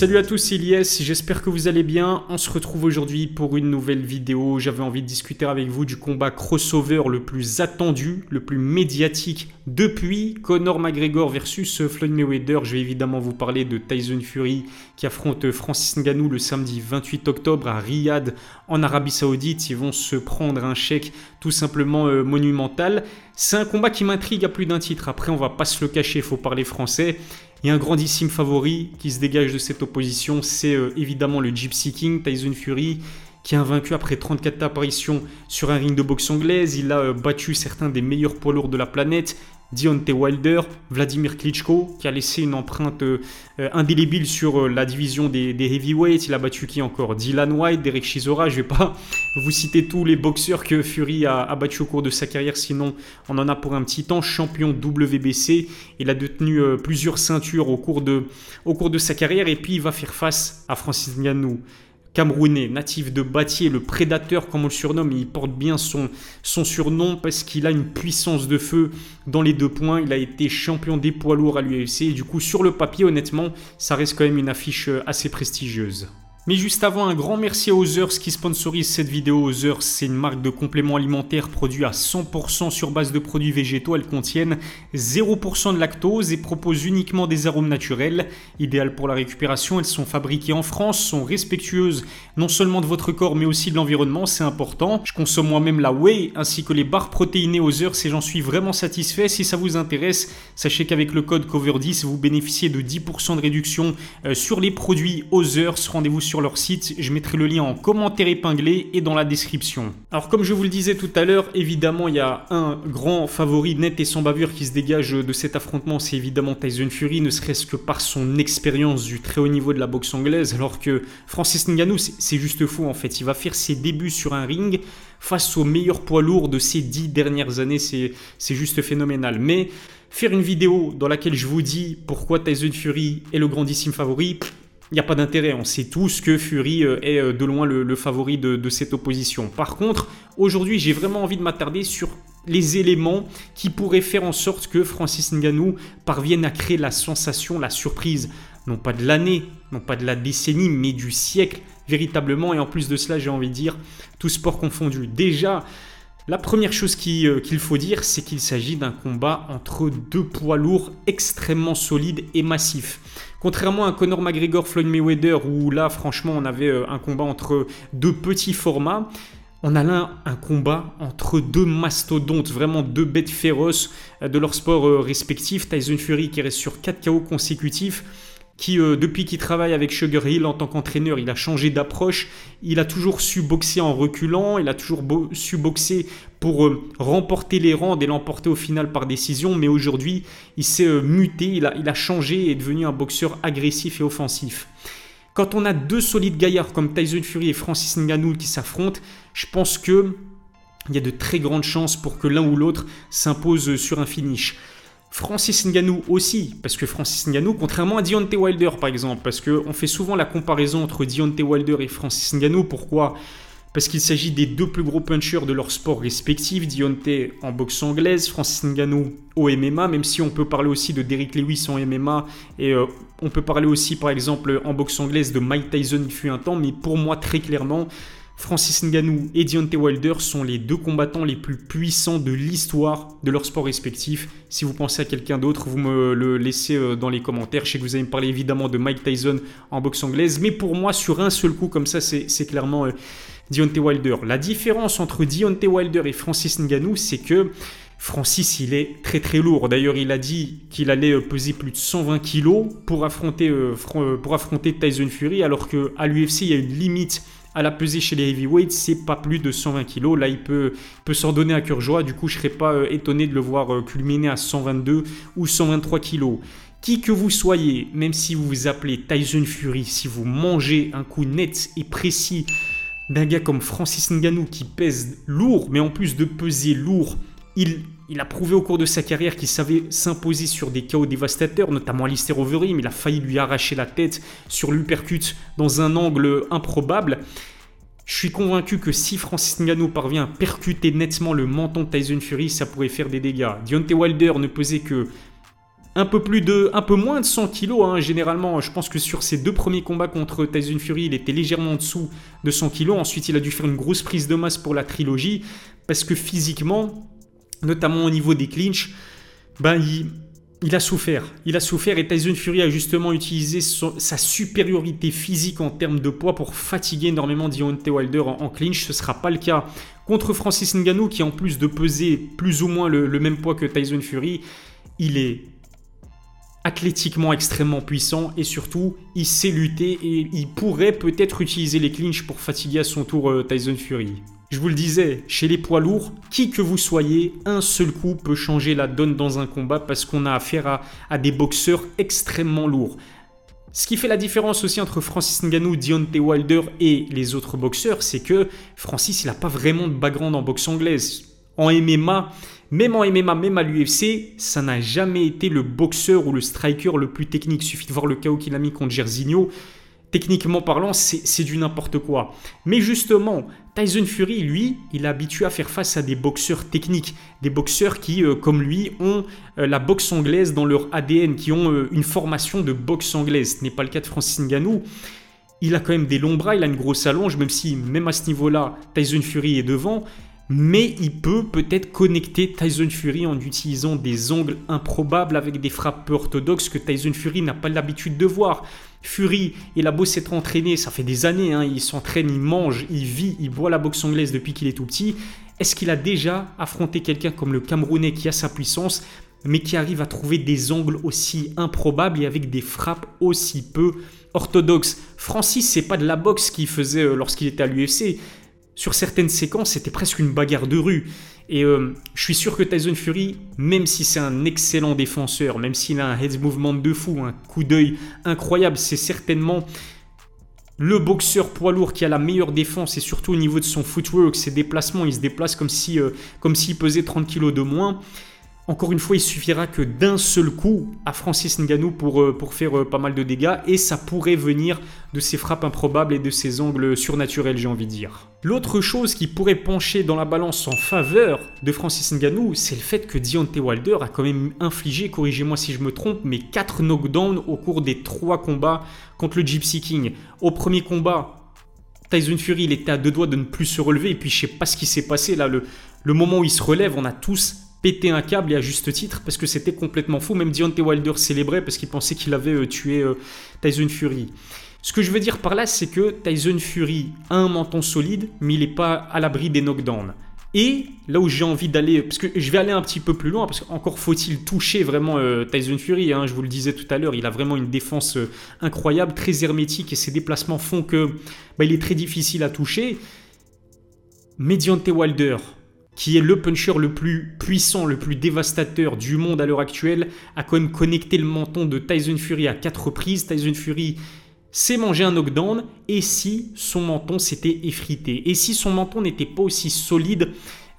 Salut à tous, c'est j'espère que vous allez bien. On se retrouve aujourd'hui pour une nouvelle vidéo. J'avais envie de discuter avec vous du combat crossover le plus attendu, le plus médiatique depuis Conor McGregor versus Floyd Mayweather. Je vais évidemment vous parler de Tyson Fury qui affronte Francis Ngannou le samedi 28 octobre à Riyad en Arabie Saoudite. Ils vont se prendre un chèque tout simplement euh, monumental. C'est un combat qui m'intrigue à plus d'un titre. Après, on va pas se le cacher, il faut parler français. A un grandissime favori qui se dégage de cette opposition, c'est euh, évidemment le Gypsy King, Tyson Fury, qui a vaincu après 34 apparitions sur un ring de boxe anglaise. Il a euh, battu certains des meilleurs poids lourds de la planète. Deontay Wilder, Vladimir Klitschko, qui a laissé une empreinte euh, indélébile sur la division des, heavyweights. Il a battu qui encore? Dylan White, Derek Chisora. Je vais pas vous citer tous les boxeurs que Fury a, a battu au cours de sa carrière, sinon on en a pour un petit temps. Champion WBC, il a détenu euh, plusieurs ceintures au cours, de, au cours de sa carrière et puis il va faire face à Francis Ngannou. Camerounais, natif de Batier, le prédateur comme on le surnomme, il porte bien son, son surnom parce qu'il a une puissance de feu dans les deux points. Il a été champion des poids lourds à l'UFC du coup sur le papier honnêtement ça reste quand même une affiche euh, assez prestigieuse. Mais juste avant, un grand merci à Others qui sponsorise cette vidéo. Others, c'est une marque de compléments alimentaires produits à 100% sur base de produits végétaux. Elles contiennent 0% de lactose et proposent uniquement des arômes naturels. Idéales pour la récupération, elles sont fabriquées en France, sont respectueuses non seulement de votre corps mais aussi de l'environnement, c'est important. Je consomme moi-même la whey ainsi que les barres protéinées Others et j'en suis vraiment satisfait. Si ça vous intéresse, sachez qu'avec le code COVER10, vous bénéficiez de 10% de réduction euh, sur les produits Others. Rendez-vous sur leur site. Je mettrai le lien en commentaire épinglé et dans la description. Alors comme je vous le disais tout à l'heure, évidemment il y a un grand favori net et sans bavure qui se dégage de cet affrontement, c'est évidemment Tyson Fury, ne serait-ce que par son expérience du très haut niveau de la boxe anglaise, alors que Francis Ngannou c'est juste fou en fait. Il va faire ses débuts sur un ring face aux meilleurs poids lourds de ces dix dernières années, c'est juste phénoménal. Mais faire une vidéo dans laquelle je vous dis pourquoi Tyson Fury est le grandissime favori, il n'y a pas d'intérêt. On sait tous que Fury euh, est euh, de loin le, favori de, cette opposition. Par contre, aujourd'hui, j'ai vraiment envie de m'attarder sur les éléments qui pourraient faire en sorte que Francis Ngannou parvienne à créer la sensation, la surprise, non pas de l'année, non pas de la décennie, mais du siècle, véritablement. Et en plus de cela, j'ai envie de dire, tout sport confondu. Déjà, la première chose euh, qu'il faut dire, c'est qu'il s'agit d'un combat entre deux poids lourds extrêmement solides et massifs. Contrairement à Conor McGregor, Floyd Mayweather, où là, franchement, on avait euh, un combat entre deux petits formats, on a là un combat entre deux mastodontes, vraiment deux bêtes féroces euh, de leur sport respectif. Tyson Fury qui reste sur 4 KO consécutifs qui, euh, depuis qu'il travaille avec Sugar Hill en tant qu'entraîneur, il a changé d'approche. Il a toujours su boxer en reculant, il a toujours su boxer pour euh, remporter les rangs et l'emporter au final par décision. Mais aujourd'hui, il s'est euh, muté, il a, changé et est devenu un boxeur agressif et offensif. Quand on a deux solides gaillards comme Tyson Fury et Francis Ngannou qui s'affrontent, je pense que il y a de très grandes chances pour que l'un ou l'autre s'impose sur un finish. Francis Ngannou aussi, parce que Francis Ngannou, contrairement à Deontay Wilder par exemple, parce qu'on fait souvent la comparaison entre Deontay Wilder et Francis Ngannou, pourquoi? Parce qu'il s'agit des deux plus gros punchers de leur sport respectif, Deontay en boxe anglaise, Francis Ngannou au MMA, même si on peut parler aussi de Derrick Lewis en MMA, et euh, on peut parler aussi par exemple en boxe anglaise de Mike Tyson il fut un temps, mais pour moi très clairement, Francis Ngannou et Deontay Wilder sont les deux combattants les plus puissants de l'histoire de leur sport respectif. Si vous pensez à quelqu'un d'autre, vous me le laissez euh, dans les commentaires. Je sais que vous allez me parler évidemment de Mike Tyson en boxe anglaise, mais pour moi, sur un seul coup comme ça, c'est clairement euh, Deontay Wilder. La différence entre Deontay Wilder et Francis Ngannou, c'est que Francis, il est très très lourd. D'ailleurs, il a dit qu'il allait euh, peser plus de 120 kg pour affronter, pour affronter Tyson Fury, alors qu'à l'UFC, il y a une limite à la pesée chez les heavyweights, c'est pas plus de 120 kg. Là, il peut, peut s'en donner à cœur. Du coup, je serais pas euh, étonné de le voir euh, culminer à 122 ou 123 kg. Qui que vous soyez, même si vous vous appelez Tyson Fury, si vous mangez un coup net et précis d'un gars comme Francis Ngannou qui pèse lourd, mais en plus de peser lourd, il, il a prouvé au cours de sa carrière qu'il savait s'imposer sur des chaos dévastateurs, notamment Alistair Overeem. Il a failli lui arracher la tête sur l'uppercut dans un angle improbable. Je suis convaincu que si Francis Ngannou parvient à percuter nettement le menton de Tyson Fury, ça pourrait faire des dégâts. Deontay Wilder ne pesait que un peu plus de, un peu moins de 100 kilos. Hein, généralement, je pense que sur ses deux premiers combats contre Tyson Fury, il était légèrement en dessous de 100 kilos. Ensuite, il a dû faire une grosse prise de masse pour la trilogie parce que physiquement, notamment au niveau des clinches, ben il, a souffert. Il a souffert et Tyson Fury a justement utilisé sa supériorité physique en termes de poids pour fatiguer énormément Deontay Wilder en, clinch. Ce ne sera pas le cas contre Francis Ngannou qui en plus de peser plus ou moins le, le même poids que Tyson Fury, il est athlétiquement extrêmement puissant et surtout il sait lutter et il pourrait peut-être utiliser les clinches pour fatiguer à son tour euh, Tyson Fury. Je vous le disais, chez les poids lourds, qui que vous soyez, un seul coup peut changer la donne dans un combat parce qu'on a affaire à, des boxeurs extrêmement lourds. Ce qui fait la différence aussi entre Francis Ngannou, Deontay Wilder et les autres boxeurs, c'est que Francis, il n'a pas vraiment de background en boxe anglaise. En MMA, même en MMA, même à l'UFC, ça n'a jamais été le boxeur ou le striker le plus technique. Il suffit de voir le chaos qu'il a mis contre Gersigno. Techniquement parlant, c'est du n'importe quoi. Mais justement, Tyson Fury, lui, il est habitué à faire face à des boxeurs techniques. Des boxeurs qui, euh, comme lui, ont euh, la boxe anglaise dans leur ADN, qui ont euh, une formation de boxe anglaise. Ce n'est pas le cas de Francis Ngannou. Il a quand même des longs bras, il a une grosse allonge, même si, même à ce niveau-là, Tyson Fury est devant mais il peut peut-être connecter Tyson Fury en utilisant des angles improbables avec des frappes orthodoxes que Tyson Fury n'a pas l'habitude de voir. Fury, il a beau s'être entraîné, ça fait des années, hein, il s'entraîne, il mange, il vit, il boit la boxe anglaise depuis qu'il est tout petit. Est-ce qu'il a déjà affronté quelqu'un comme le Camerounais qui a sa puissance, mais qui arrive à trouver des angles aussi improbables et avec des frappes aussi peu orthodoxes? Francis, c'est pas de la boxe qu'il faisait euh, lorsqu'il était à l'UFC, sur certaines séquences, c'était presque une bagarre de rue. Et euh, je suis sûr que Tyson Fury, même si c'est un excellent défenseur, même s'il a un head movement de fou, un coup d'œil incroyable, c'est certainement le boxeur poids lourd qui a la meilleure défense et surtout au niveau de son footwork, ses déplacements, il se déplace comme euh, comme s'il pesait 30 kg de moins. Encore une fois, il suffira que d'un seul coup à Francis Ngannou pour, euh, faire euh, pas mal de dégâts et ça pourrait venir de ses frappes improbables et de ses angles surnaturels, j'ai envie de dire. L'autre chose qui pourrait pencher dans la balance en faveur de Francis Ngannou, c'est le fait que Deontay Wilder a quand même infligé, corrigez-moi si je me trompe, mais 4 knockdowns au cours des 3 combats contre le Gypsy King. Au premier combat, Tyson Fury, il était à deux doigts de ne plus se relever et puis je sais pas ce qui s'est passé là, le, le moment où il se relève, on a tous péter un câble et à juste titre parce que c'était complètement fou. Même Deontay Wilder célébrait parce qu'il pensait qu'il avait euh, tué euh, Tyson Fury. Ce que je veux dire par là, c'est que Tyson Fury a un menton solide, mais il n'est pas à l'abri des knockdowns. Et là où j'ai envie d'aller, parce que je vais aller un petit peu plus loin, parce qu'encore faut-il toucher vraiment euh, Tyson Fury, hein, je vous le disais tout à l'heure, il a vraiment une défense incroyable, très hermétique, et ses déplacements font que bah, il est très difficile à toucher. Mais Deontay Wilder, qui est le puncher le plus puissant, le plus dévastateur du monde à l'heure actuelle, a quand même connecté le menton de Tyson Fury à quatre reprises. Tyson Fury s'est mangé un knockdown et si son menton s'était effrité? Et si son menton n'était pas aussi solide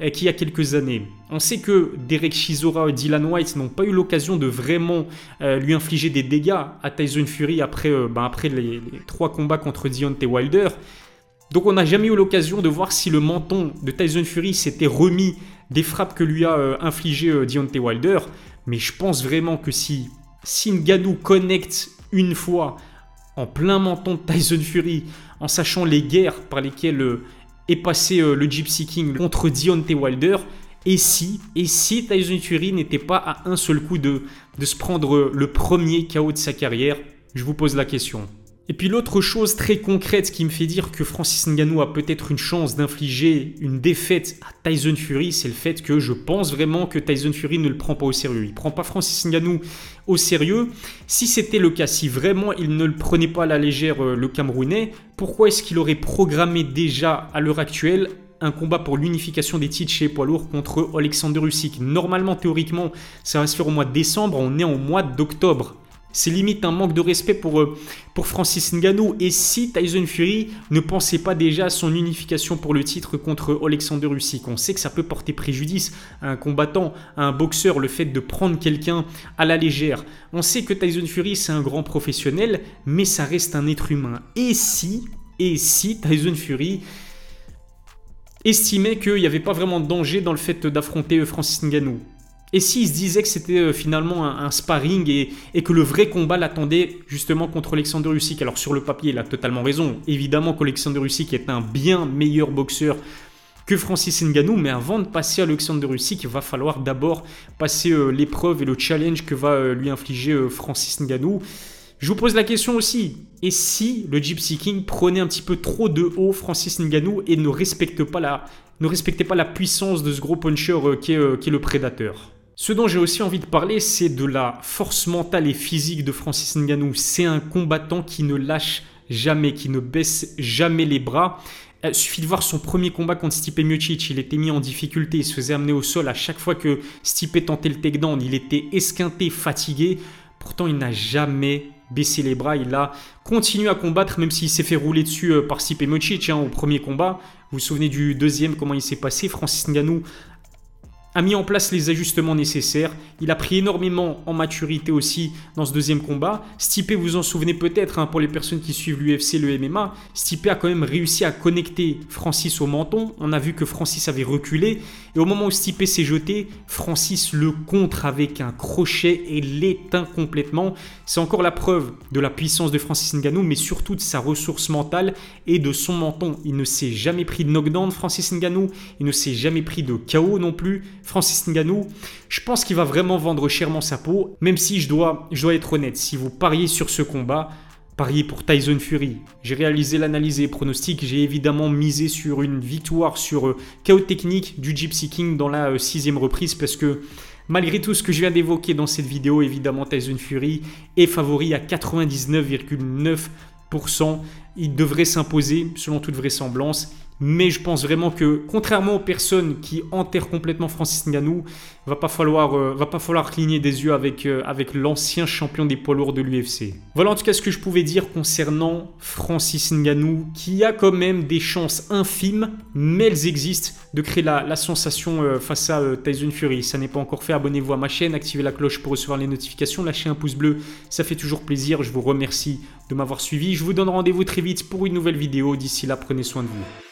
euh, qu'il y a quelques années? On sait que Derek Chisora et Dylan White n'ont pas eu l'occasion de vraiment euh, lui infliger des dégâts à Tyson Fury après, euh, ben les, les, trois combats contre Deontay Wilder. Donc on n'a jamais eu l'occasion de voir si le menton de Tyson Fury s'était remis des frappes que lui a euh, infligé euh, Deontay Wilder. Mais je pense vraiment que si, si connecte une fois en plein menton de Tyson Fury, en sachant les guerres par lesquelles euh, est passé le Gypsy King contre Deontay Wilder, et si, et Tyson Fury n'était pas à un seul coup de, se prendre le premier KO de sa carrière Je vous pose la question. Et puis l'autre chose très concrète qui me fait dire que Francis Ngannou a peut-être une chance d'infliger une défaite à Tyson Fury, c'est le fait que je pense vraiment que Tyson Fury ne le prend pas au sérieux. Il prend pas Francis Ngannou au sérieux. Si c'était le cas, si vraiment il ne le prenait pas à la légère euh, le Camerounais, pourquoi est-ce qu'il aurait programmé déjà à l'heure actuelle un combat pour l'unification des titres chez poids lourds contre Alexander Usyk? Normalement, théoriquement, ça va se faire au mois de décembre, on est au mois d'octobre. C'est limite un manque de respect pour, euh, pour Francis Ngannou. Et si Tyson Fury ne pensait pas déjà à son unification pour le titre contre Alexander Usyk, on sait que ça peut porter préjudice à un combattant, à un boxeur, le fait de prendre quelqu'un à la légère. On sait que Tyson Fury c'est un grand professionnel, mais ça reste un être humain. Et si, et si Tyson Fury estimait qu'il n'y avait pas vraiment de danger dans le fait d'affronter Francis Ngannou? Et s'il se disait que c'était euh, finalement un, sparring et, que le vrai combat l'attendait justement contre Alexander Usyk Alors sur le papier, il a totalement raison. Évidemment qu'Alexander Usyk est un bien meilleur boxeur que Francis Ngannou, mais avant de passer à Alexander Usyk, il va falloir d'abord passer euh, l'épreuve et le challenge que va euh, lui infliger Francis Ngannou. Je vous pose la question aussi, et si le Gypsy King prenait un petit peu trop de haut Francis Ngannou et ne respectait pas la puissance de ce gros puncher qui est le prédateur? Ce dont j'ai aussi envie de parler, c'est de la force mentale et physique de Francis Ngannou. C'est un combattant qui ne lâche jamais, qui ne baisse jamais les bras. Il euh, suffit de voir son premier combat contre Stipe Miocic. Il était mis en difficulté, il se faisait amener au sol à chaque fois que Stipe tentait le takedown. Il était esquinté, fatigué. Pourtant, il n'a jamais baissé les bras. Il a continué à combattre, même s'il s'est fait rouler dessus euh, par Stipe Miocic hein, au premier combat. Vous vous souvenez du deuxième, comment il s'est passé Francis Ngannou? A mis en place les ajustements nécessaires. Il a pris énormément en maturité aussi dans ce deuxième combat. Stipe, vous en souvenez peut-être, hein, pour les personnes qui suivent l'UFC, le MMA, Stipe a quand même réussi à connecter Francis au menton. On a vu que Francis avait reculé. Et au moment où Stipe s'est jeté, Francis le contre avec un crochet et l'éteint complètement. C'est encore la preuve de la puissance de Francis Ngannou, mais surtout de sa ressource mentale et de son menton. Il ne s'est jamais pris de knockdown, Francis Ngannou. Il ne s'est jamais pris de KO non plus. Francis Ngannou, je pense qu'il va vraiment vendre chèrement sa peau, même si je dois, je dois être honnête, si vous pariez sur ce combat, pariez pour Tyson Fury. J'ai réalisé l'analyse et les pronostics, j'ai évidemment misé sur une victoire sur euh, chaos technique du Gypsy King dans la euh, sixième reprise parce que Malgré tout ce que je viens d'évoquer dans cette vidéo, évidemment Tyson Fury est favori à 99,9%. Il devrait s'imposer selon toute vraisemblance. Mais je pense vraiment que, contrairement aux personnes qui enterrent complètement Francis Ngannou, va pas falloir, euh, va pas falloir cligner des yeux avec, euh, avec l'ancien champion des poids lourds de l'UFC. Voilà en tout cas ce que je pouvais dire concernant Francis Ngannou, qui a quand même des chances infimes, mais elles existent, de créer la, sensation euh, face à Tyson Fury. Ça n'est pas encore fait, abonnez-vous à ma chaîne, activez la cloche pour recevoir les notifications, lâchez un pouce bleu, ça fait toujours plaisir. Je vous remercie de m'avoir suivi. Je vous donne rendez-vous très vite pour une nouvelle vidéo. D'ici là, prenez soin de vous.